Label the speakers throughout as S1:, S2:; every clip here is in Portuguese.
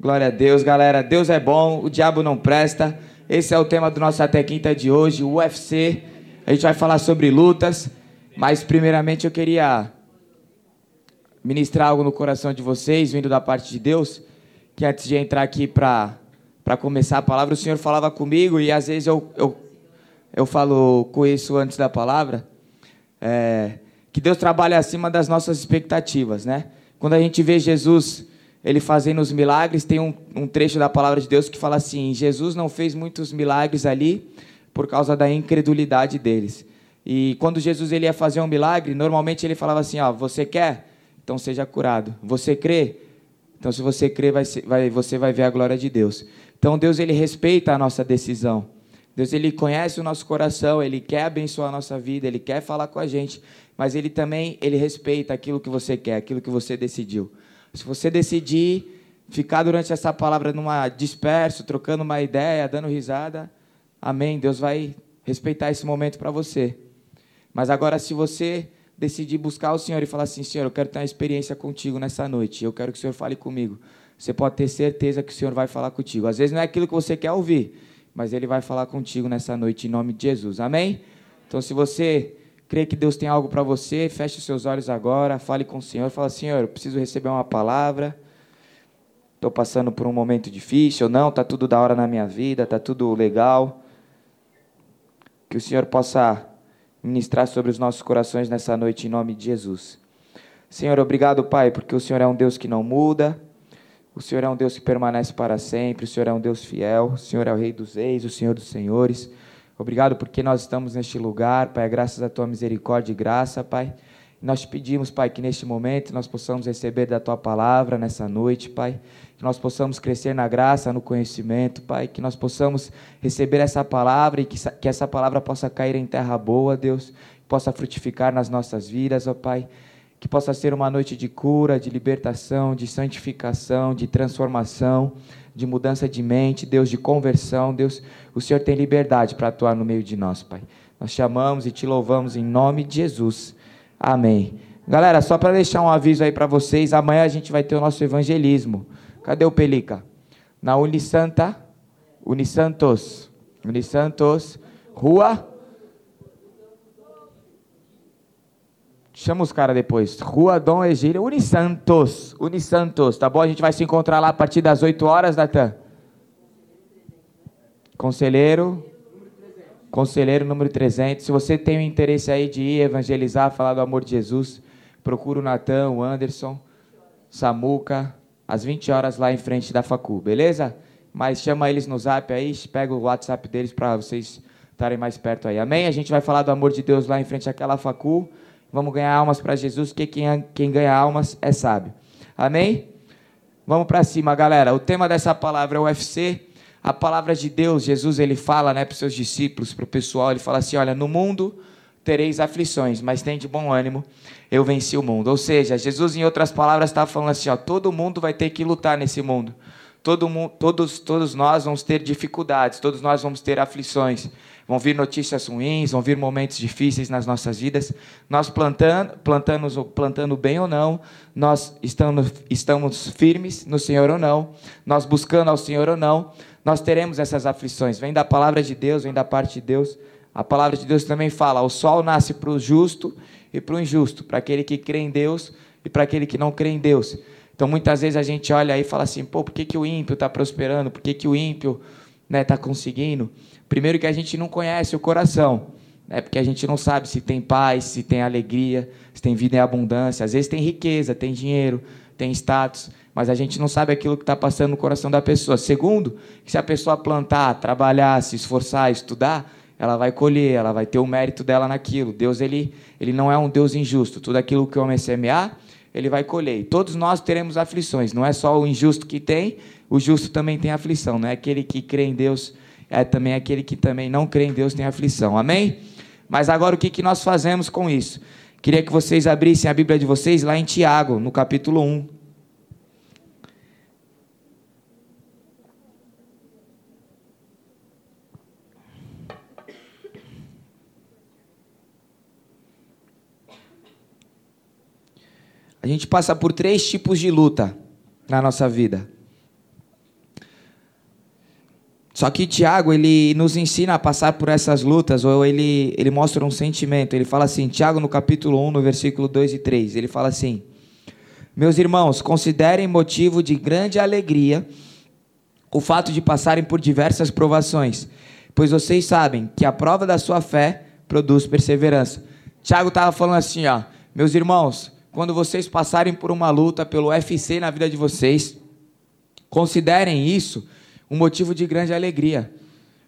S1: Glória a Deus, galera. Deus é bom, o diabo não presta. Esse é o tema do nosso Até Quinta de hoje, o UFC. A gente vai falar sobre lutas, mas primeiramente eu queria ministrar algo no coração de vocês, vindo da parte de Deus, que antes de entrar aqui para começar a palavra, o Senhor falava comigo e às vezes eu, eu, eu falo com isso antes da palavra, é, que Deus trabalha acima das nossas expectativas, né? Quando a gente vê Jesus ele fazendo os milagres, tem um, um, trecho da palavra de Deus que fala assim: Jesus não fez muitos milagres ali por causa da incredulidade deles. E quando Jesus ele ia fazer um milagre, normalmente ele falava assim: ó, você quer? Então seja curado. Você crê? Então se você crê, vai, vai, você vai ver a glória de Deus. Então Deus ele respeita a nossa decisão. Deus ele conhece o nosso coração, ele quer abençoar a nossa vida, ele quer falar com a gente, mas ele também ele respeita aquilo que você quer, aquilo que você decidiu. Se você decidir ficar durante essa palavra numa disperso, trocando uma ideia, dando risada, amém. Deus vai respeitar esse momento para você. Mas agora, se você decidir buscar o Senhor e falar assim, Senhor, eu quero ter uma experiência contigo nessa noite, eu quero que o Senhor fale comigo. Você pode ter certeza que o Senhor vai falar contigo. Às vezes não é aquilo que você quer ouvir, mas Ele vai falar contigo nessa noite, em nome de Jesus. Amém? Então, se você crê que Deus tem algo para você, feche seus olhos agora, fale com o Senhor, fala, Senhor, eu preciso receber uma palavra, estou passando por um momento difícil, não, está tudo da hora na minha vida, está tudo legal. Que o Senhor possa ministrar sobre os nossos corações nessa noite, em nome de Jesus. Senhor, obrigado, Pai, porque o Senhor é um Deus que não muda, o Senhor é um Deus que permanece para sempre, o Senhor é um Deus fiel, o Senhor é o Rei dos Reis, o Senhor dos Senhores. Obrigado porque nós estamos neste lugar, Pai, graças à tua misericórdia e graça, Pai. Nós te pedimos, Pai, que neste momento nós possamos receber da tua palavra nessa noite, Pai. Que nós possamos crescer na graça, no conhecimento, Pai. Que nós possamos receber essa palavra e que, que essa palavra possa cair em terra boa, Deus. Possa frutificar nas nossas vidas, ó Pai. Que possa ser uma noite de cura, de libertação, de santificação, de transformação de mudança de mente, Deus de conversão, Deus, o Senhor tem liberdade para atuar no meio de nós, Pai. Nós te amamos e te louvamos em nome de Jesus. Amém. Galera, só para deixar um aviso aí para vocês, amanhã a gente vai ter o nosso evangelismo. Cadê o Pelica? Na Unisanta, Unisantos, Unisantos, Rua Chama os caras depois. Rua Dom Egílio, Unisantos. Unisantos, tá bom? A gente vai se encontrar lá a partir das 8 horas, Natan. Conselheiro. Conselheiro número 300. Se você tem o interesse aí de ir evangelizar, falar do amor de Jesus, procura o Natan, o Anderson, Samuca, às 20 horas lá em frente da Facu, beleza? Mas chama eles no zap aí, pega o WhatsApp deles para vocês estarem mais perto aí. Amém? A gente vai falar do amor de Deus lá em frente àquela Facu. Vamos ganhar almas para Jesus, porque quem, quem ganha almas é sábio. Amém? Vamos para cima, galera. O tema dessa palavra é UFC. A palavra de Deus, Jesus, ele fala né, para os seus discípulos, para o pessoal, ele fala assim: olha, no mundo tereis aflições, mas tem de bom ânimo, eu venci o mundo. Ou seja, Jesus, em outras palavras, estava falando assim: ó, todo mundo vai ter que lutar nesse mundo. Todo mundo, todos, todos nós vamos ter dificuldades, todos nós vamos ter aflições vão vir notícias ruins, vão vir momentos difíceis nas nossas vidas. Nós plantando, plantando, plantando bem ou não, nós estamos, estamos firmes no Senhor ou não, nós buscando ao Senhor ou não, nós teremos essas aflições. Vem da palavra de Deus, vem da parte de Deus. A palavra de Deus também fala: o sol nasce para o justo e para o injusto, para aquele que crê em Deus e para aquele que não crê em Deus. Então, muitas vezes a gente olha aí e fala assim: pô, por que, que o ímpio está prosperando? Por que, que o ímpio está né, tá conseguindo? Primeiro que a gente não conhece o coração, né? porque a gente não sabe se tem paz, se tem alegria, se tem vida em abundância. Às vezes tem riqueza, tem dinheiro, tem status, mas a gente não sabe aquilo que está passando no coração da pessoa. Segundo, que se a pessoa plantar, trabalhar, se esforçar, estudar, ela vai colher, ela vai ter o mérito dela naquilo. Deus ele, ele não é um Deus injusto. Tudo aquilo que o homem semear, ele vai colher. E todos nós teremos aflições. Não é só o injusto que tem, o justo também tem aflição. Não é aquele que crê em Deus é também aquele que também não crê em Deus tem aflição. Amém? Mas agora o que, que nós fazemos com isso? Queria que vocês abrissem a Bíblia de vocês lá em Tiago, no capítulo 1. A gente passa por três tipos de luta na nossa vida. Só que Tiago, ele nos ensina a passar por essas lutas, ou ele, ele mostra um sentimento. Ele fala assim, Tiago no capítulo 1, no versículo 2 e 3, ele fala assim: Meus irmãos, considerem motivo de grande alegria o fato de passarem por diversas provações, pois vocês sabem que a prova da sua fé produz perseverança. Tiago estava falando assim, ó, meus irmãos, quando vocês passarem por uma luta pelo UFC na vida de vocês, considerem isso um motivo de grande alegria,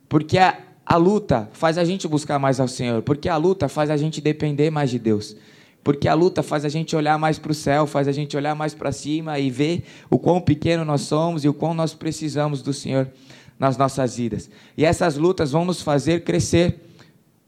S1: porque a, a luta faz a gente buscar mais ao Senhor, porque a luta faz a gente depender mais de Deus. Porque a luta faz a gente olhar mais para o céu, faz a gente olhar mais para cima e ver o quão pequeno nós somos e o quão nós precisamos do Senhor nas nossas vidas. E essas lutas vão nos fazer crescer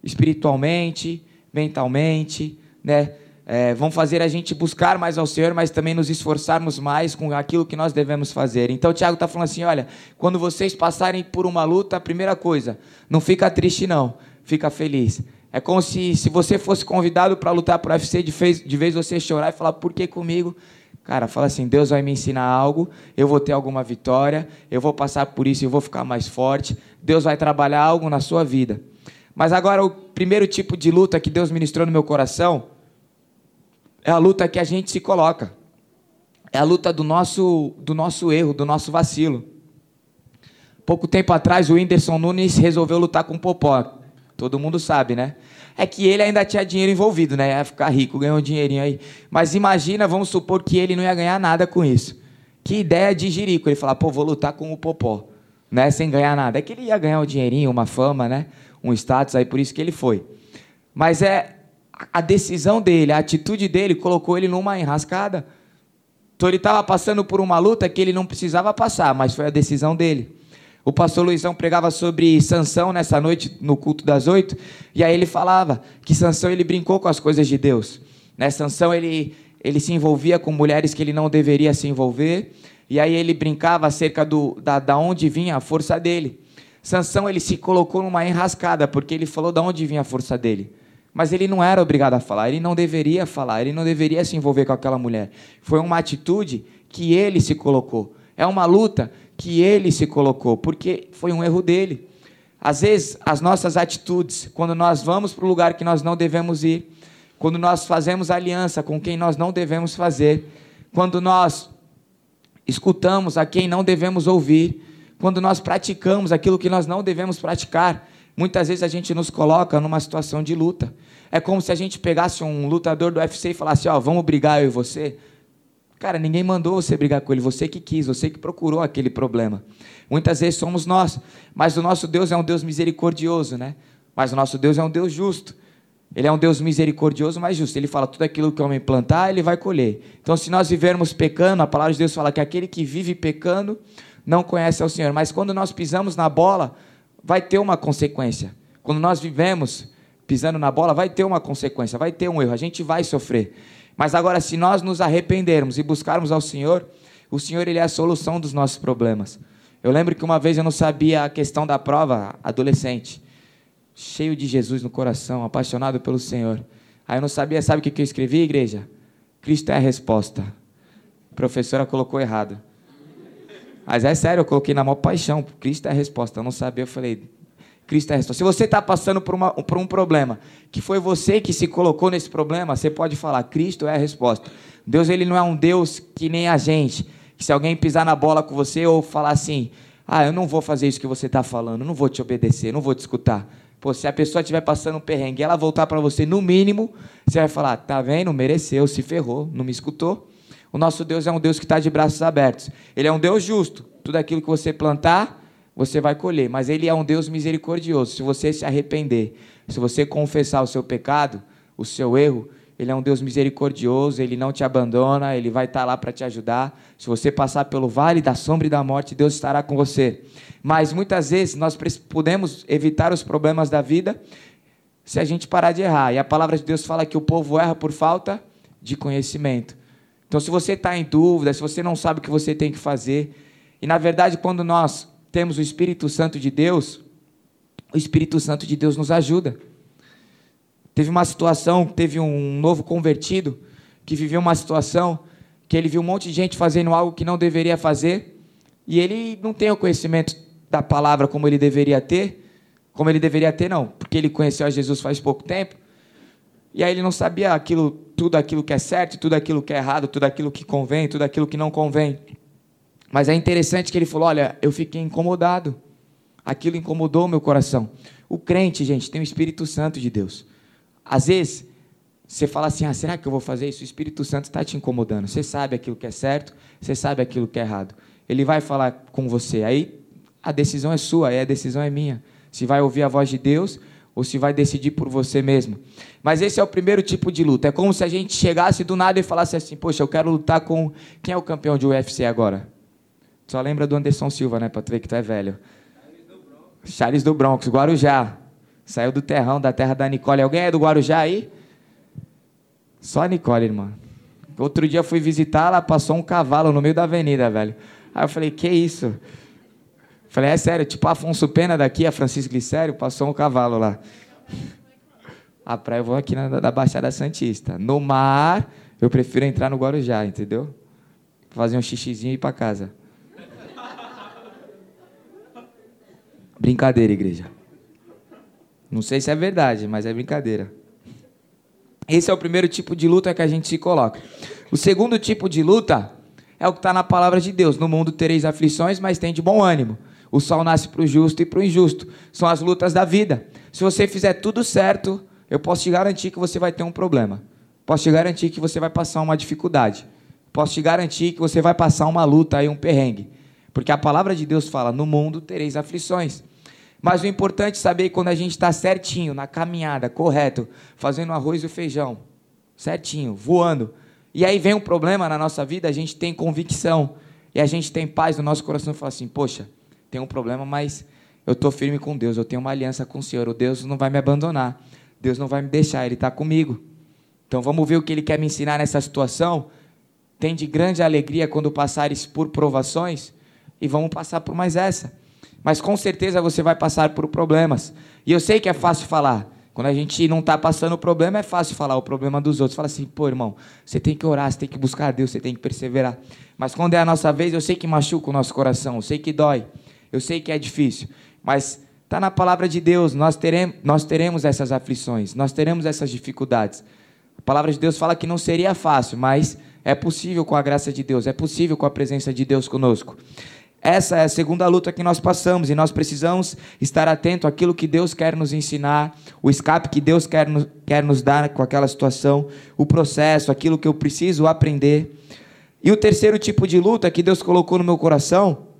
S1: espiritualmente, mentalmente, né? É, vão fazer a gente buscar mais ao Senhor, mas também nos esforçarmos mais com aquilo que nós devemos fazer. Então, o Tiago está falando assim: olha, quando vocês passarem por uma luta, a primeira coisa, não fica triste, não, fica feliz. É como se, se você fosse convidado para lutar para o UFC, de vez, de vez você chorar e falar, por que comigo? Cara, fala assim: Deus vai me ensinar algo, eu vou ter alguma vitória, eu vou passar por isso e vou ficar mais forte. Deus vai trabalhar algo na sua vida. Mas agora, o primeiro tipo de luta que Deus ministrou no meu coração é a luta que a gente se coloca. É a luta do nosso, do nosso erro, do nosso vacilo. Pouco tempo atrás, o Whindersson Nunes resolveu lutar com o Popó. Todo mundo sabe, né? É que ele ainda tinha dinheiro envolvido, né? Ia ficar rico, ganhou um dinheirinho aí. Mas imagina, vamos supor que ele não ia ganhar nada com isso. Que ideia de jirico. Ele falar, pô, vou lutar com o Popó, né? Sem ganhar nada. É que ele ia ganhar um dinheirinho, uma fama, né? Um status, aí por isso que ele foi. Mas é a decisão dele, a atitude dele colocou ele numa enrascada. Então ele estava passando por uma luta que ele não precisava passar, mas foi a decisão dele. O pastor Luizão pregava sobre Sansão nessa noite no culto das oito, e aí ele falava que Sansão ele brincou com as coisas de Deus. Né? Sansão ele, ele se envolvia com mulheres que ele não deveria se envolver, e aí ele brincava acerca do, da, da onde vinha a força dele. Sansão ele se colocou numa enrascada, porque ele falou da onde vinha a força dele. Mas ele não era obrigado a falar, ele não deveria falar, ele não deveria se envolver com aquela mulher. Foi uma atitude que ele se colocou. É uma luta que ele se colocou, porque foi um erro dele. Às vezes, as nossas atitudes, quando nós vamos para o lugar que nós não devemos ir, quando nós fazemos aliança com quem nós não devemos fazer, quando nós escutamos a quem não devemos ouvir, quando nós praticamos aquilo que nós não devemos praticar, Muitas vezes a gente nos coloca numa situação de luta. É como se a gente pegasse um lutador do UFC e falasse: Ó, oh, vamos brigar eu e você. Cara, ninguém mandou você brigar com ele, você que quis, você que procurou aquele problema. Muitas vezes somos nós, mas o nosso Deus é um Deus misericordioso, né? Mas o nosso Deus é um Deus justo. Ele é um Deus misericordioso, mas justo. Ele fala: tudo aquilo que o homem plantar, ele vai colher. Então, se nós vivermos pecando, a palavra de Deus fala que aquele que vive pecando não conhece ao Senhor. Mas quando nós pisamos na bola, vai ter uma consequência. Quando nós vivemos pisando na bola, vai ter uma consequência, vai ter um erro, a gente vai sofrer. Mas agora, se nós nos arrependermos e buscarmos ao Senhor, o Senhor ele é a solução dos nossos problemas. Eu lembro que uma vez eu não sabia a questão da prova, adolescente, cheio de Jesus no coração, apaixonado pelo Senhor. Aí eu não sabia, sabe o que eu escrevi, igreja? Cristo é a resposta. A professora colocou errado. Mas é sério, eu coloquei na maior paixão. Cristo é a resposta. Eu não sabia, eu falei, Cristo é a resposta. Se você está passando por, uma, por um problema, que foi você que se colocou nesse problema, você pode falar, Cristo é a resposta. Deus ele não é um Deus que nem a gente. Que se alguém pisar na bola com você ou falar assim, ah, eu não vou fazer isso que você está falando, não vou te obedecer, não vou te escutar. Pô, se a pessoa estiver passando um perrengue e ela voltar para você, no mínimo, você vai falar, tá vendo, mereceu, se ferrou, não me escutou. O nosso Deus é um Deus que está de braços abertos. Ele é um Deus justo. Tudo aquilo que você plantar, você vai colher. Mas Ele é um Deus misericordioso. Se você se arrepender, se você confessar o seu pecado, o seu erro, Ele é um Deus misericordioso. Ele não te abandona. Ele vai estar lá para te ajudar. Se você passar pelo vale da sombra e da morte, Deus estará com você. Mas muitas vezes nós podemos evitar os problemas da vida se a gente parar de errar. E a palavra de Deus fala que o povo erra por falta de conhecimento. Então, se você está em dúvida, se você não sabe o que você tem que fazer, e na verdade, quando nós temos o Espírito Santo de Deus, o Espírito Santo de Deus nos ajuda. Teve uma situação, teve um novo convertido que viveu uma situação que ele viu um monte de gente fazendo algo que não deveria fazer, e ele não tem o conhecimento da palavra como ele deveria ter, como ele deveria ter, não, porque ele conheceu a Jesus faz pouco tempo, e aí ele não sabia aquilo, tudo aquilo que é certo, tudo aquilo que é errado, tudo aquilo que convém, tudo aquilo que não convém. Mas é interessante que ele falou: olha, eu fiquei incomodado. Aquilo incomodou meu coração. O crente, gente, tem o Espírito Santo de Deus. Às vezes, você fala assim: ah, será que eu vou fazer isso? O Espírito Santo está te incomodando. Você sabe aquilo que é certo, você sabe aquilo que é errado. Ele vai falar com você. Aí a decisão é sua, aí a decisão é minha. Se vai ouvir a voz de Deus ou se vai decidir por você mesmo. Mas esse é o primeiro tipo de luta. É como se a gente chegasse do nada e falasse assim: Poxa, eu quero lutar com. Quem é o campeão de UFC agora? Só lembra do Anderson Silva, né? Para tu ver que tu é velho. Charles do Bronx, Guarujá. Saiu do terrão, da terra da Nicole. Alguém é do Guarujá aí? Só a Nicole, irmã. Outro dia fui visitar, ela passou um cavalo no meio da avenida, velho. Aí eu falei, que isso? Falei, é sério, tipo Afonso Pena daqui, a Francisco Glicério, passou um cavalo lá. A praia eu vou aqui na, da Baixada Santista. No mar, eu prefiro entrar no Guarujá, entendeu? Fazer um xixizinho e ir para casa. Brincadeira, igreja. Não sei se é verdade, mas é brincadeira. Esse é o primeiro tipo de luta que a gente se coloca. O segundo tipo de luta é o que está na palavra de Deus. No mundo tereis aflições, mas tem de bom ânimo. O sol nasce para o justo e para o injusto. São as lutas da vida. Se você fizer tudo certo, eu posso te garantir que você vai ter um problema. Posso te garantir que você vai passar uma dificuldade. Posso te garantir que você vai passar uma luta e um perrengue. Porque a palavra de Deus fala: no mundo tereis aflições. Mas o importante é saber quando a gente está certinho, na caminhada, correto, fazendo arroz e feijão, certinho, voando. E aí vem um problema na nossa vida, a gente tem convicção. E a gente tem paz no nosso coração e fala assim: poxa, tem um problema, mas eu estou firme com Deus, eu tenho uma aliança com o Senhor, o Deus não vai me abandonar, Deus não vai me deixar, Ele está comigo. Então vamos ver o que Ele quer me ensinar nessa situação. Tem de grande alegria quando passares por provações, e vamos passar por mais essa. Mas com certeza você vai passar por problemas. E eu sei que é fácil falar. Quando a gente não está passando o problema, é fácil falar o problema dos outros. Fala assim, pô, irmão, você tem que orar, você tem que buscar Deus, você tem que perseverar. Mas quando é a nossa vez, eu sei que machuca o nosso coração, eu sei que dói. Eu sei que é difícil, mas está na palavra de Deus. Nós teremos, nós teremos essas aflições, nós teremos essas dificuldades. A palavra de Deus fala que não seria fácil, mas é possível com a graça de Deus, é possível com a presença de Deus conosco. Essa é a segunda luta que nós passamos e nós precisamos estar atento àquilo que Deus quer nos ensinar, o escape que Deus quer, quer nos dar com aquela situação, o processo, aquilo que eu preciso aprender. E o terceiro tipo de luta que Deus colocou no meu coração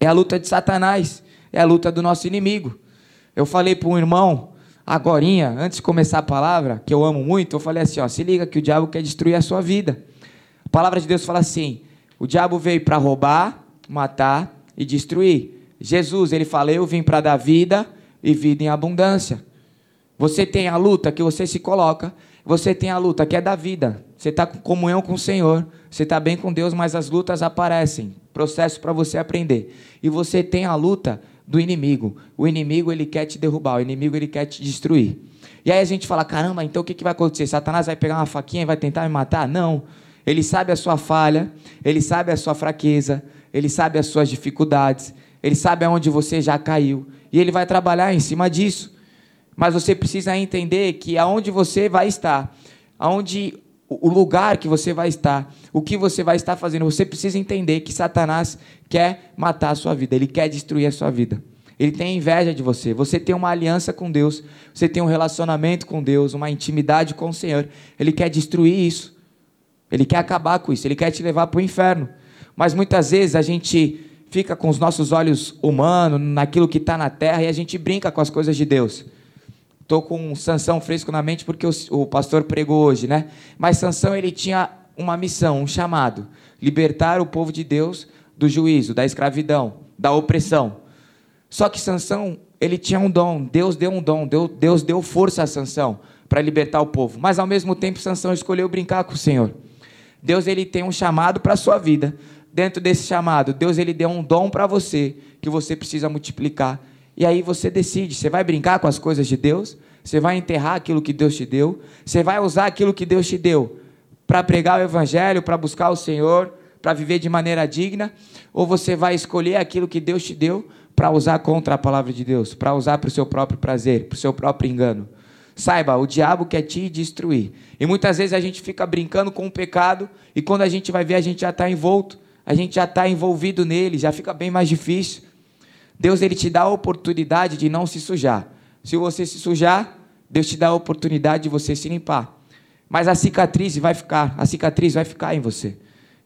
S1: é a luta de Satanás, é a luta do nosso inimigo. Eu falei para um irmão, agorinha, antes de começar a palavra, que eu amo muito, eu falei assim, ó, se liga que o diabo quer destruir a sua vida. A palavra de Deus fala assim, o diabo veio para roubar, matar e destruir. Jesus, ele fala, eu vim para dar vida e vida em abundância. Você tem a luta que você se coloca, você tem a luta que é da vida. Você está com comunhão com o Senhor, você está bem com Deus, mas as lutas aparecem processo para você aprender. E você tem a luta do inimigo. O inimigo ele quer te derrubar, o inimigo ele quer te destruir. E aí a gente fala: caramba, então o que, que vai acontecer? Satanás vai pegar uma faquinha e vai tentar me matar? Não. Ele sabe a sua falha, ele sabe a sua fraqueza, ele sabe as suas dificuldades, ele sabe aonde você já caiu. E ele vai trabalhar em cima disso. Mas você precisa entender que aonde você vai estar, aonde o lugar que você vai estar, o que você vai estar fazendo. Você precisa entender que Satanás quer matar a sua vida, ele quer destruir a sua vida. Ele tem inveja de você. Você tem uma aliança com Deus, você tem um relacionamento com Deus, uma intimidade com o Senhor. Ele quer destruir isso. Ele quer acabar com isso, ele quer te levar para o inferno. Mas muitas vezes a gente fica com os nossos olhos humanos, naquilo que está na terra, e a gente brinca com as coisas de Deus. Estou com Sansão fresco na mente porque o, o, pastor pregou hoje, né? Mas Sansão ele tinha uma missão, um chamado: libertar o povo de Deus do juízo, da escravidão, da opressão. Só que Sansão ele tinha um dom, Deus deu um dom, Deus, deu força a Sansão para libertar o povo. Mas ao mesmo tempo Sansão escolheu brincar com o Senhor. Deus ele tem um chamado para a sua vida. Dentro desse chamado, Deus ele deu um dom para você que você precisa multiplicar. E aí você decide, você vai brincar com as coisas de Deus? Você vai enterrar aquilo que Deus te deu? Você vai usar aquilo que Deus te deu para pregar o evangelho, para buscar o Senhor, para viver de maneira digna? Ou você vai escolher aquilo que Deus te deu para usar contra a palavra de Deus, para usar para o seu próprio prazer, para o seu próprio engano. Saiba, o diabo quer te destruir. E muitas vezes a gente fica brincando com o pecado e quando a gente vai ver, a gente já está envolto, a gente já está envolvido nele, já fica bem mais difícil. Deus ele te dá a oportunidade de não se sujar. Se você se sujar, Deus te dá a oportunidade de você se limpar. Mas a cicatriz vai ficar, a cicatriz vai ficar em você.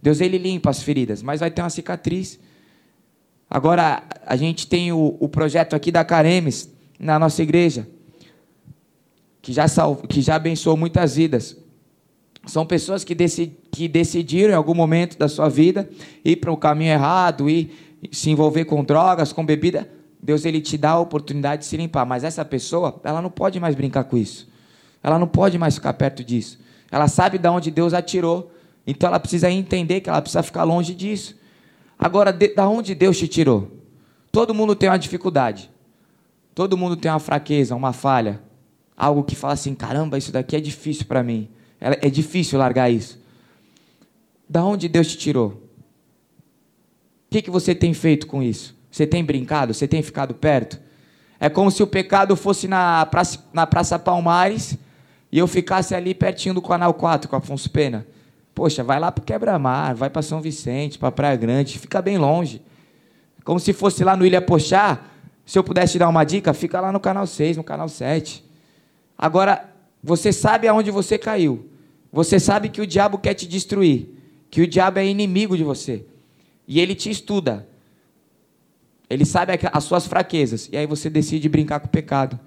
S1: Deus ele limpa as feridas, mas vai ter uma cicatriz. Agora a gente tem o, o projeto aqui da Caremes na nossa igreja, que já salvo, que já abençoou muitas vidas. São pessoas que, decid, que decidiram em algum momento da sua vida ir para o caminho errado e se envolver com drogas, com bebida. Deus ele te dá a oportunidade de se limpar, mas essa pessoa, ela não pode mais brincar com isso. Ela não pode mais ficar perto disso. Ela sabe de onde Deus atirou, então ela precisa entender que ela precisa ficar longe disso. Agora, de, da onde Deus te tirou? Todo mundo tem uma dificuldade. Todo mundo tem uma fraqueza, uma falha. Algo que fala assim: caramba, isso daqui é difícil para mim. É difícil largar isso. Da onde Deus te tirou? Que, que você tem feito com isso? Você tem brincado? Você tem ficado perto? É como se o pecado fosse na Praça, na praça Palmares e eu ficasse ali pertinho do Canal 4 com Afonso Pena. Poxa, vai lá para Quebra-Mar, vai para São Vicente, para Praia Grande, fica bem longe. Como se fosse lá no Ilha Pochá, se eu pudesse te dar uma dica, fica lá no canal 6, no canal 7. Agora, você sabe aonde você caiu. Você sabe que o diabo quer te destruir, que o diabo é inimigo de você. E ele te estuda. Ele sabe as suas fraquezas. E aí você decide brincar com o pecado.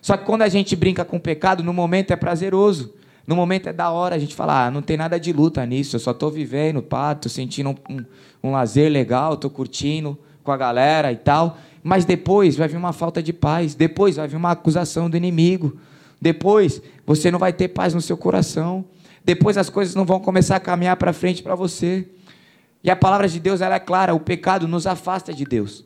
S1: Só que quando a gente brinca com o pecado, no momento é prazeroso. No momento é da hora a gente falar, ah, não tem nada de luta nisso, eu só estou vivendo, pá, sentindo um, um, um lazer legal, estou curtindo com a galera e tal. Mas depois vai vir uma falta de paz, depois vai vir uma acusação do inimigo, depois você não vai ter paz no seu coração, depois as coisas não vão começar a caminhar para frente para você. E a palavra de Deus ela é clara: o pecado nos afasta de Deus.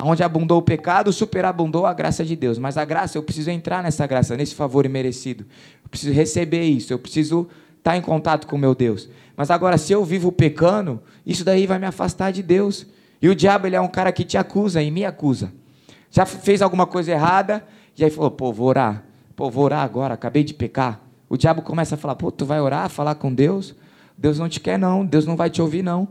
S1: Onde abundou o pecado, superabundou a graça de Deus. Mas a graça, eu preciso entrar nessa graça, nesse favor imerecido. Eu preciso receber isso, eu preciso estar em contato com o meu Deus. Mas agora, se eu vivo pecando, isso daí vai me afastar de Deus. E o diabo, ele é um cara que te acusa e me acusa. Já fez alguma coisa errada, e aí falou, pô, vou orar. Pô, vou orar agora, acabei de pecar. O diabo começa a falar, pô, tu vai orar, falar com Deus? Deus não te quer não, Deus não vai te ouvir não.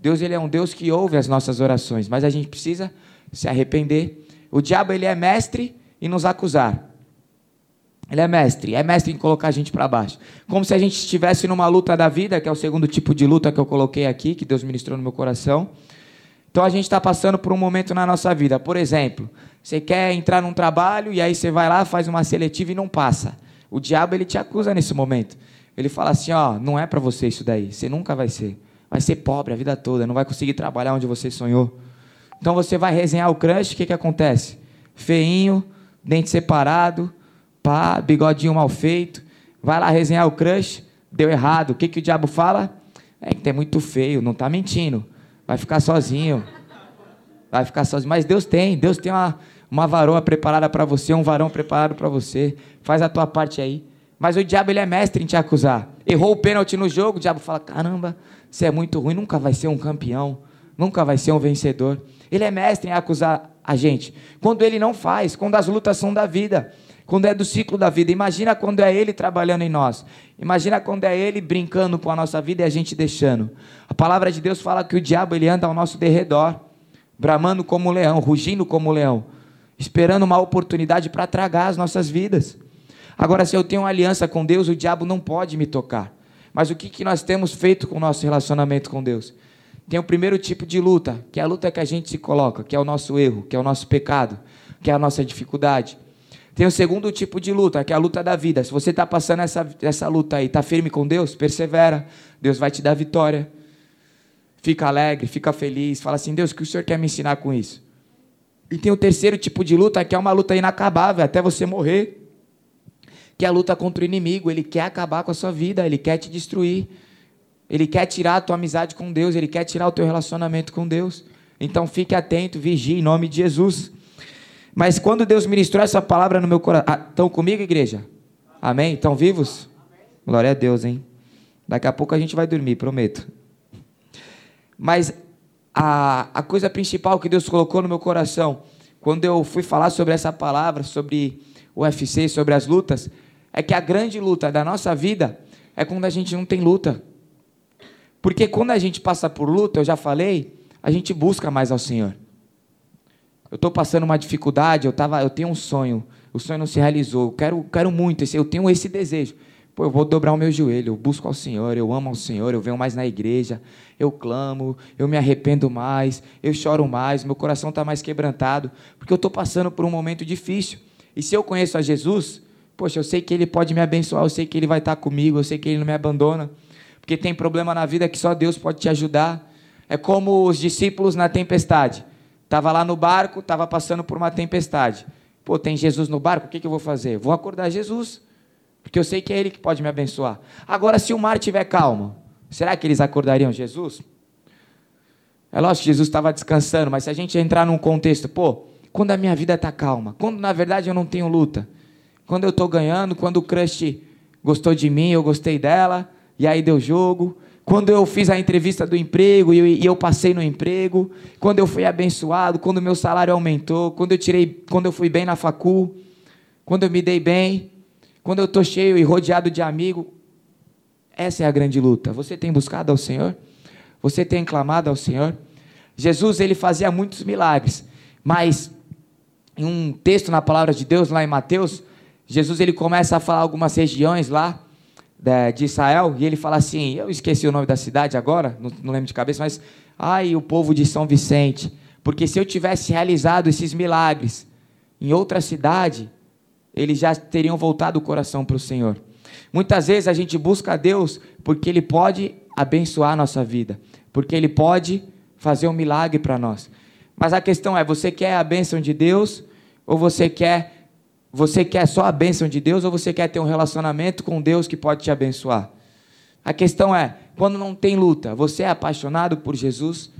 S1: Deus, ele é um Deus que ouve as nossas orações, mas a gente precisa se arrepender. O diabo ele é mestre em nos acusar. Ele é mestre, é mestre em colocar a gente para baixo. Como se a gente estivesse numa luta da vida, que é o segundo tipo de luta que eu coloquei aqui, que Deus ministrou no meu coração. Então a gente está passando por um momento na nossa vida. Por exemplo, você quer entrar num trabalho e aí você vai lá, faz uma seletiva e não passa. O diabo ele te acusa nesse momento. Ele fala assim, ó, não é para você isso daí. Você nunca vai ser. Vai ser pobre a vida toda, não vai conseguir trabalhar onde você sonhou. Então você vai resenhar o crush, o que, que acontece? Feinho, dente separado, pá, bigodinho mal feito. Vai lá resenhar o crush, deu errado. O que, que o diabo fala? É que é muito feio, não está mentindo. Vai ficar sozinho. Vai ficar sozinho. Mas Deus tem, Deus tem uma, uma varoa preparada para você, um varão preparado para você. Faz a tua parte aí. Mas o diabo ele é mestre em te acusar. Errou o pênalti no jogo, o diabo fala: caramba, você é muito ruim, nunca vai ser um campeão, nunca vai ser um vencedor. Ele é mestre em acusar a gente. Quando ele não faz, quando as lutas são da vida, quando é do ciclo da vida. Imagina quando é ele trabalhando em nós. Imagina quando é ele brincando com a nossa vida e a gente deixando. A palavra de Deus fala que o diabo ele anda ao nosso derredor, bramando como um leão, rugindo como um leão, esperando uma oportunidade para tragar as nossas vidas. Agora, se eu tenho aliança com Deus, o diabo não pode me tocar. Mas o que, que nós temos feito com o nosso relacionamento com Deus? Tem o primeiro tipo de luta, que é a luta que a gente se coloca, que é o nosso erro, que é o nosso pecado, que é a nossa dificuldade. Tem o segundo tipo de luta, que é a luta da vida. Se você está passando essa, essa luta aí, está firme com Deus, persevera. Deus vai te dar vitória. Fica alegre, fica feliz. Fala assim, Deus, o que o Senhor quer me ensinar com isso? E tem o terceiro tipo de luta, que é uma luta inacabável, até você morrer. Que é a luta contra o inimigo. Ele quer acabar com a sua vida, ele quer te destruir. Ele quer tirar a tua amizade com Deus, ele quer tirar o teu relacionamento com Deus. Então fique atento, vigie em nome de Jesus. Mas quando Deus ministrou essa palavra no meu coração. Ah, estão comigo, igreja? Amém? Estão vivos? Glória a Deus, hein? Daqui a pouco a gente vai dormir, prometo. Mas a, a coisa principal que Deus colocou no meu coração, quando eu fui falar sobre essa palavra, sobre o UFC, sobre as lutas, é que a grande luta da nossa vida é quando a gente não tem luta. Porque quando a gente passa por luta, eu já falei, a gente busca mais ao Senhor. Eu estou passando uma dificuldade, eu, tava, eu tenho um sonho, o sonho não se realizou, eu quero, quero muito, eu tenho esse desejo. Pô, eu vou dobrar o meu joelho, eu busco ao Senhor, eu amo ao Senhor, eu venho mais na igreja, eu clamo, eu me arrependo mais, eu choro mais, meu coração está mais quebrantado, porque eu estou passando por um momento difícil. E se eu conheço a Jesus, poxa, eu sei que Ele pode me abençoar, eu sei que Ele vai estar comigo, eu sei que Ele não me abandona, porque tem problema na vida que só Deus pode te ajudar. É como os discípulos na tempestade. Estava lá no barco, estava passando por uma tempestade. Pô, tem Jesus no barco, o que, que eu vou fazer? Vou acordar Jesus. Porque eu sei que é Ele que pode me abençoar. Agora, se o mar estiver calmo, será que eles acordariam Jesus? É lógico que Jesus estava descansando, mas se a gente entrar num contexto, pô, quando a minha vida está calma, quando na verdade eu não tenho luta, quando eu estou ganhando, quando o crush gostou de mim, eu gostei dela, e aí deu jogo, quando eu fiz a entrevista do emprego e eu, passei no emprego, quando eu fui abençoado, quando meu salário aumentou, quando eu tirei, quando eu fui bem na facul, quando eu me dei bem, quando eu estou cheio e rodeado de amigos, essa é a grande luta. Você tem buscado ao Senhor? Você tem clamado ao Senhor? Jesus ele fazia muitos milagres, mas em um texto na palavra de Deus lá em Mateus, Jesus ele começa a falar algumas regiões lá de Israel e ele fala assim, eu esqueci o nome da cidade agora, não, não lembro de cabeça, mas ai o povo de São Vicente, porque se eu tivesse realizado esses milagres em outra cidade, eles já teriam voltado o coração para o Senhor. Muitas vezes a gente busca a Deus porque Ele pode abençoar a nossa vida, porque Ele pode fazer um milagre para nós. Mas a questão é: você quer a bênção de Deus ou você quer você quer só a bênção de Deus ou você quer ter um relacionamento com Deus que pode te abençoar? A questão é: quando não tem luta, você é apaixonado por Jesus?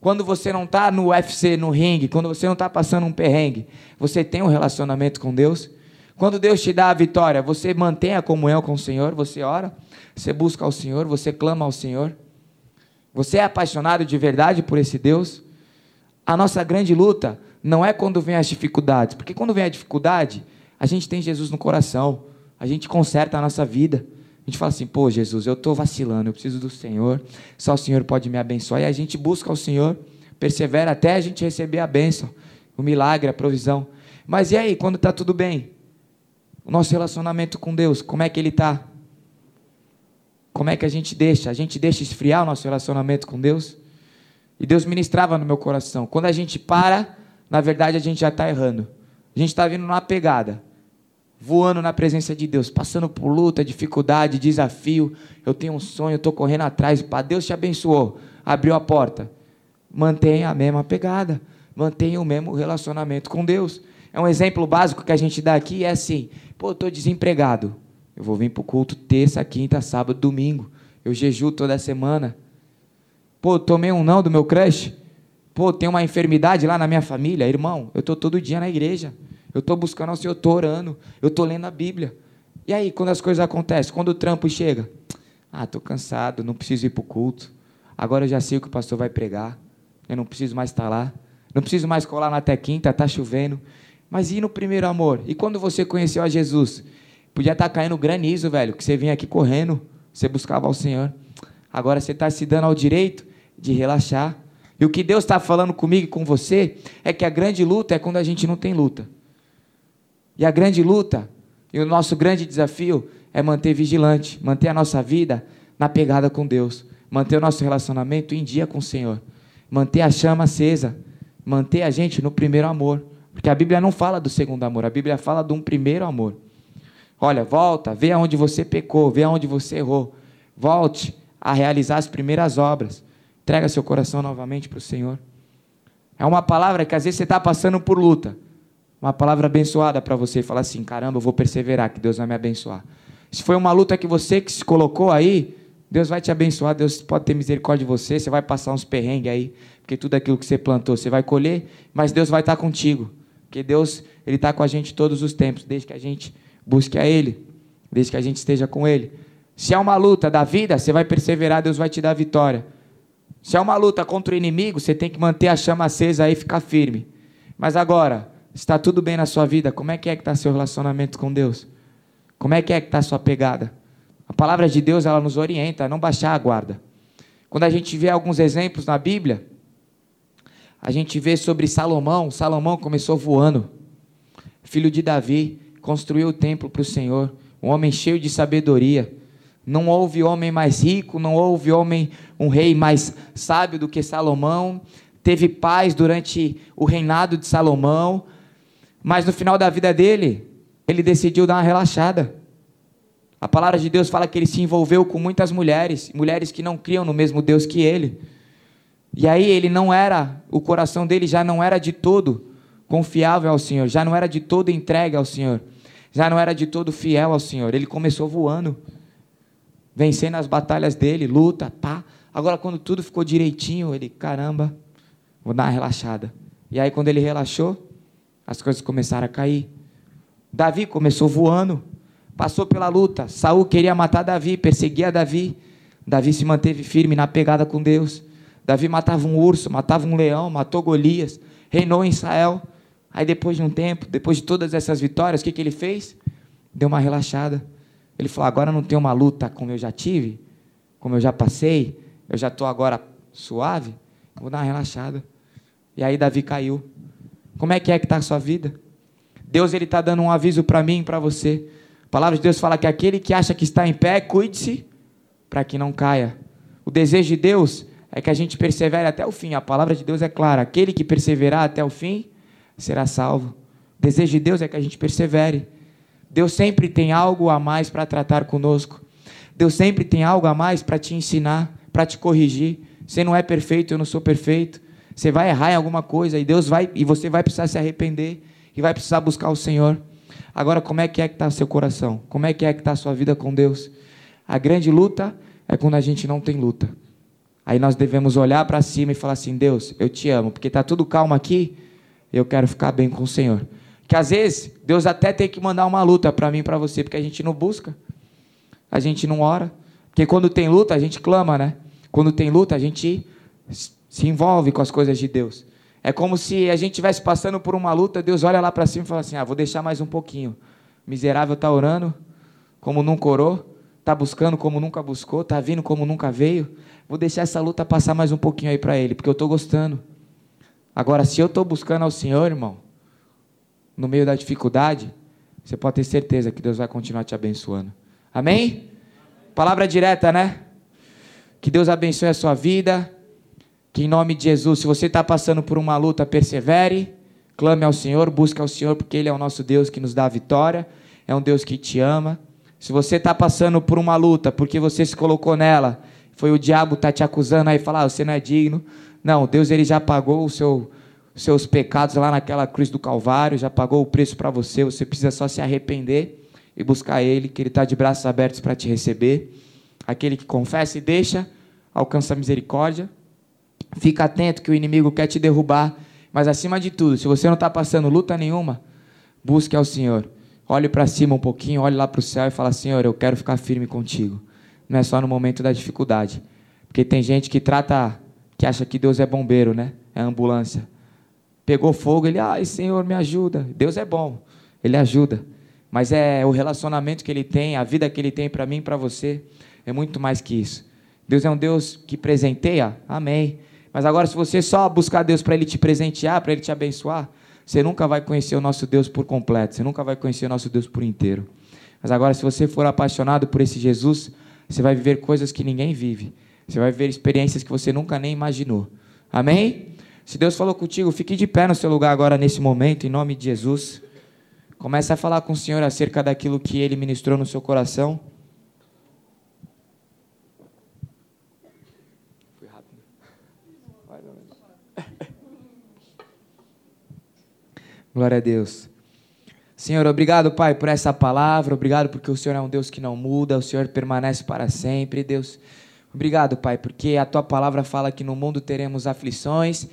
S1: Quando você não está no UFC, no ringue, quando você não está passando um perrengue, você tem um relacionamento com Deus? Quando Deus te dá a vitória, você mantém a comunhão com o Senhor, você ora, você busca ao Senhor, você clama ao Senhor. Você é apaixonado de verdade por esse Deus? A nossa grande luta não é quando vem as dificuldades, porque quando vem a dificuldade, a gente tem Jesus no coração, a gente conserta a nossa vida. A gente fala assim, pô, Jesus, eu estou vacilando, eu preciso do Senhor, só o Senhor pode me abençoar. E a gente busca o Senhor, persevera até a gente receber a bênção, o milagre, a provisão. Mas e aí, quando está tudo bem? O nosso relacionamento com Deus, como é que ele está? Como é que a gente deixa? A gente deixa esfriar o nosso relacionamento com Deus? E Deus ministrava no meu coração. Quando a gente para, na verdade a gente já está errando. A gente está vindo numa pegada, voando na presença de Deus, passando por luta, dificuldade, desafio. Eu tenho um sonho, estou correndo atrás. Para Deus te abençoou, abriu a porta. Mantenha a mesma pegada, mantenha o mesmo relacionamento com Deus. É um exemplo básico que a gente dá aqui, é assim, pô, estou desempregado. Eu vou vir para o culto terça, quinta, sábado, domingo. Eu jejuo toda semana. Pô, tomei um não do meu crush. Pô, tem uma enfermidade lá na minha família. Irmão, eu estou todo dia na igreja. Eu estou buscando ao Senhor, eu estou orando. Eu estou lendo a Bíblia. E aí, quando as coisas acontecem? Quando o trampo chega? Ah, estou cansado, não preciso ir para o culto. Agora eu já sei o que o pastor vai pregar. Eu não preciso mais estar lá. Não preciso mais colar na até quinta, está chovendo. Mas e no primeiro amor? E quando você conheceu a Jesus? Podia estar tá caindo granizo, velho, que você vinha aqui correndo, você buscava ao Senhor. Agora você está se dando ao direito de relaxar. E o que Deus está falando comigo e com você é que a grande luta é quando a gente não tem luta. E a grande luta e o nosso grande desafio é manter vigilante, manter a nossa vida na pegada com Deus, manter o nosso relacionamento em dia com o Senhor, manter a chama acesa, manter a gente no primeiro amor. Porque a Bíblia não fala do segundo amor, a Bíblia fala de um primeiro amor. Olha, volta, vê aonde você pecou, vê aonde você errou. Volte a realizar as primeiras obras. Entrega seu coração novamente para o Senhor. É uma palavra que às vezes você está passando por luta. Uma palavra abençoada para você. Falar assim: caramba, eu vou perseverar, que Deus vai me abençoar. Se foi uma luta que você que se colocou aí, Deus vai te abençoar, Deus pode ter misericórdia de você, você vai passar uns perrengues aí, porque tudo aquilo que você plantou você vai colher, mas Deus vai estar contigo. Porque Deus, Ele está com a gente todos os tempos, desde que a gente busque a Ele, desde que a gente esteja com Ele. Se é uma luta da vida, você vai perseverar, Deus vai te dar vitória. Se é uma luta contra o inimigo, você tem que manter a chama acesa aí e ficar firme. Mas agora, está tudo bem na sua vida? Como é que é que está seu relacionamento com Deus? Como é que é que está sua pegada? A palavra de Deus ela nos orienta a não baixar a guarda. Quando a gente vê alguns exemplos na Bíblia, a gente vê sobre Salomão. Salomão começou voando, filho de Davi, construiu o templo para o Senhor, um homem cheio de sabedoria. Não houve homem mais rico, não houve homem, um rei mais sábio do que Salomão. Teve paz durante o reinado de Salomão, mas no final da vida dele, ele decidiu dar uma relaxada. A palavra de Deus fala que ele se envolveu com muitas mulheres, mulheres que não criam no mesmo Deus que ele. E aí ele não era, o coração dele já não era de todo confiável ao Senhor, já não era de todo entregue ao Senhor, já não era de todo fiel ao Senhor. Ele começou voando, vencendo as batalhas dele, luta, pá. Agora, quando tudo ficou direitinho, ele, caramba, vou dar uma relaxada. E aí, quando ele relaxou, as coisas começaram a cair. Davi começou voando, passou pela luta. Saul queria matar Davi, perseguia Davi. Davi se manteve firme na pegada com Deus. Davi matava um urso, matava um leão, matou Golias, reinou em Israel. Aí depois de um tempo, depois de todas essas vitórias, o que, que ele fez? Deu uma relaxada. Ele falou: agora não tem uma luta como eu já tive, como eu já passei, eu já estou agora suave, vou dar uma relaxada. E aí Davi caiu. Como é que é que está a sua vida? Deus ele está dando um aviso para mim e para você. A palavra de Deus fala que aquele que acha que está em pé, cuide-se para que não caia. O desejo de Deus é que a gente persevere até o fim. A palavra de Deus é clara: aquele que perseverar até o fim será salvo. O desejo de Deus é que a gente persevere. Deus sempre tem algo a mais para tratar conosco. Deus sempre tem algo a mais para te ensinar, para te corrigir. Você não é perfeito, eu não sou perfeito. Você vai errar em alguma coisa e Deus vai e você vai precisar se arrepender e vai precisar buscar o Senhor. Agora, como é que é que está seu coração? Como é que é que está sua vida com Deus? A grande luta é quando a gente não tem luta. Aí nós devemos olhar para cima e falar assim: Deus, eu te amo, porque está tudo calmo aqui, eu quero ficar bem com o Senhor. Que às vezes Deus até tem que mandar uma luta para mim para você, porque a gente não busca, a gente não ora. Porque quando tem luta, a gente clama, né? Quando tem luta, a gente se envolve com as coisas de Deus. É como se a gente estivesse passando por uma luta, Deus olha lá para cima e fala assim: ah, vou deixar mais um pouquinho. Miserável está orando como nunca orou, está buscando como nunca buscou, está vindo como nunca veio. Vou deixar essa luta passar mais um pouquinho aí para ele, porque eu estou gostando. Agora, se eu estou buscando ao Senhor, irmão, no meio da dificuldade, você pode ter certeza que Deus vai continuar te abençoando. Amém? Palavra direta, né? Que Deus abençoe a sua vida. Que em nome de Jesus, se você está passando por uma luta, persevere, clame ao Senhor, busque ao Senhor, porque Ele é o nosso Deus que nos dá a vitória, é um Deus que te ama. Se você está passando por uma luta, porque você se colocou nela, foi o diabo tá te acusando aí, falar, ah, você não é digno. Não, Deus ele já pagou o seu, seus pecados lá naquela cruz do Calvário, já pagou o preço para você, você precisa só se arrepender e buscar Ele, que Ele está de braços abertos para te receber. Aquele que confessa e deixa, alcança a misericórdia. Fica atento que o inimigo quer te derrubar. Mas acima de tudo, se você não está passando luta nenhuma, busque ao Senhor. Olhe para cima um pouquinho, olhe lá para o céu e fala: Senhor, eu quero ficar firme contigo. Não é só no momento da dificuldade. Porque tem gente que trata, que acha que Deus é bombeiro, né? É ambulância. Pegou fogo, ele, ai Senhor, me ajuda. Deus é bom, ele ajuda. Mas é o relacionamento que ele tem, a vida que ele tem para mim e para você, é muito mais que isso. Deus é um Deus que presenteia? Amém. Mas agora, se você só buscar Deus para Ele te presentear, para Ele te abençoar, você nunca vai conhecer o nosso Deus por completo, você nunca vai conhecer o nosso Deus por inteiro. Mas agora, se você for apaixonado por esse Jesus, você vai viver coisas que ninguém vive. Você vai viver experiências que você nunca nem imaginou. Amém? Se Deus falou contigo, fique de pé no seu lugar agora nesse momento, em nome de Jesus. Comece a falar com o Senhor acerca daquilo que Ele ministrou no seu coração. Glória a Deus. Senhor, obrigado, Pai, por essa palavra. Obrigado porque o Senhor é um Deus que não muda, o Senhor permanece para sempre, Deus. Obrigado, Pai, porque a tua palavra fala que no mundo teremos aflições,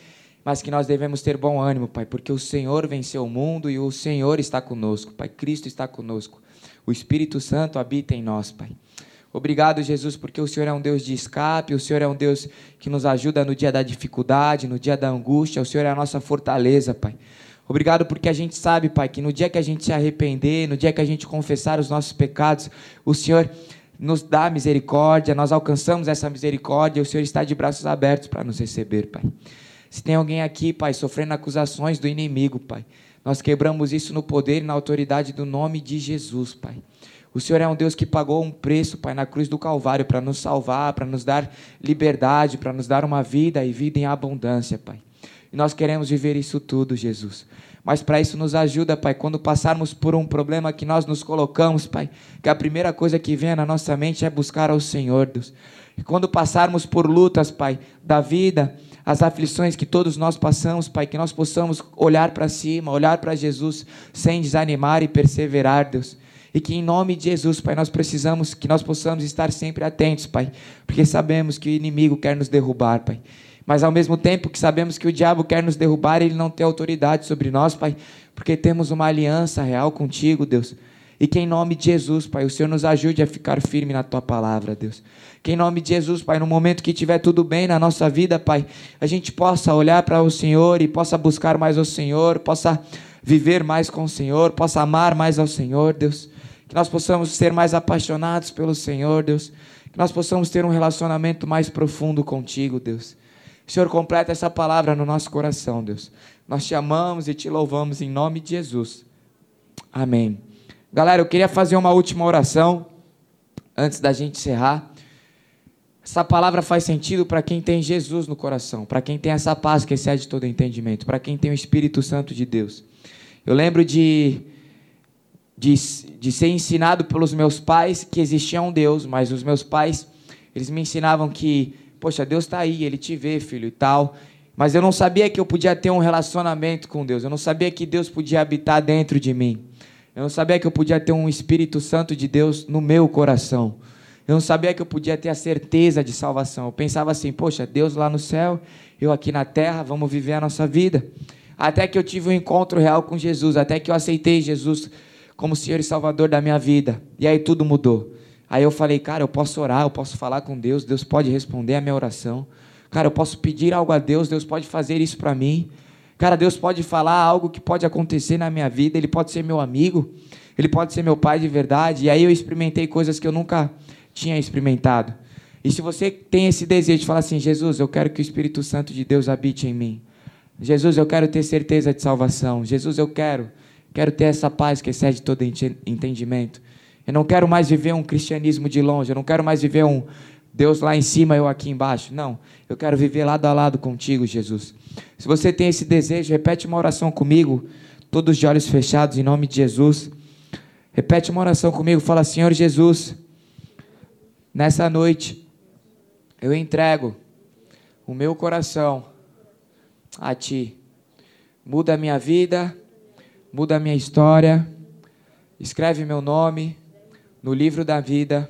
S1: mas que nós devemos ter bom ânimo, Pai, porque o Senhor venceu o mundo e o Senhor está conosco, Pai. Cristo está conosco. O Espírito Santo habita em nós, Pai. Obrigado, Jesus, porque o Senhor é um Deus de escape, o Senhor é um Deus que nos ajuda no dia da dificuldade, no dia da angústia, o Senhor é a nossa fortaleza, Pai. Obrigado porque a gente sabe, Pai, que no dia que a gente se arrepender, no dia que a gente confessar os nossos pecados, o Senhor nos dá misericórdia, nós alcançamos essa misericórdia, o Senhor está de braços abertos para nos receber, Pai. Se tem alguém aqui, Pai, sofrendo acusações do inimigo, Pai, nós quebramos isso no poder e na autoridade do nome de Jesus, Pai. O Senhor é um Deus que pagou um preço, Pai, na cruz do Calvário para nos salvar, para nos dar liberdade, para nos dar uma vida e vida em abundância, Pai. E nós queremos viver isso tudo, Jesus. Mas para isso nos ajuda, Pai, quando passarmos por um problema que nós nos colocamos, Pai, que a primeira coisa que vem na nossa mente é buscar ao Senhor, Deus. E quando passarmos por lutas, Pai, da vida, as aflições que todos nós passamos, Pai, que nós possamos olhar para cima, olhar para Jesus sem desanimar e perseverar, Deus. E que em nome de Jesus, Pai, nós precisamos que nós possamos estar sempre atentos, Pai, porque sabemos que o inimigo quer nos derrubar, Pai. Mas ao mesmo tempo que sabemos que o diabo quer nos derrubar, ele não tem autoridade sobre nós, Pai, porque temos uma aliança real contigo, Deus. E que em nome de Jesus, Pai, o Senhor nos ajude a ficar firme na tua palavra, Deus. Que em nome de Jesus, Pai, no momento que tiver tudo bem na nossa vida, Pai, a gente possa olhar para o Senhor e possa buscar mais o Senhor, possa viver mais com o Senhor, possa amar mais ao Senhor, Deus que nós possamos ser mais apaixonados pelo Senhor, Deus, que nós possamos ter um relacionamento mais profundo contigo, Deus. Senhor, completa essa palavra no nosso coração, Deus. Nós te amamos e te louvamos em nome de Jesus. Amém. Galera, eu queria fazer uma última oração antes da gente encerrar. Essa palavra faz sentido para quem tem Jesus no coração, para quem tem essa paz que excede todo entendimento, para quem tem o Espírito Santo de Deus. Eu lembro de de, de ser ensinado pelos meus pais que existia um Deus, mas os meus pais, eles me ensinavam que, poxa, Deus está aí, Ele te vê, filho, e tal. Mas eu não sabia que eu podia ter um relacionamento com Deus. Eu não sabia que Deus podia habitar dentro de mim. Eu não sabia que eu podia ter um Espírito Santo de Deus no meu coração. Eu não sabia que eu podia ter a certeza de salvação. Eu pensava assim, poxa, Deus lá no céu, eu aqui na terra, vamos viver a nossa vida. Até que eu tive um encontro real com Jesus, até que eu aceitei Jesus como Senhor e Salvador da minha vida. E aí tudo mudou. Aí eu falei, cara, eu posso orar, eu posso falar com Deus, Deus pode responder a minha oração. Cara, eu posso pedir algo a Deus, Deus pode fazer isso para mim. Cara, Deus pode falar algo que pode acontecer na minha vida, Ele pode ser meu amigo, Ele pode ser meu pai de verdade. E aí eu experimentei coisas que eu nunca tinha experimentado. E se você tem esse desejo de falar assim, Jesus, eu quero que o Espírito Santo de Deus habite em mim. Jesus, eu quero ter certeza de salvação. Jesus, eu quero Quero ter essa paz que excede todo entendimento. Eu não quero mais viver um cristianismo de longe. Eu não quero mais viver um Deus lá em cima, eu aqui embaixo. Não. Eu quero viver lado a lado contigo, Jesus. Se você tem esse desejo, repete uma oração comigo, todos de olhos fechados, em nome de Jesus. Repete uma oração comigo. Fala, Senhor Jesus, nessa noite, eu entrego o meu coração a Ti. Muda a minha vida muda a minha história, escreve meu nome no livro da vida,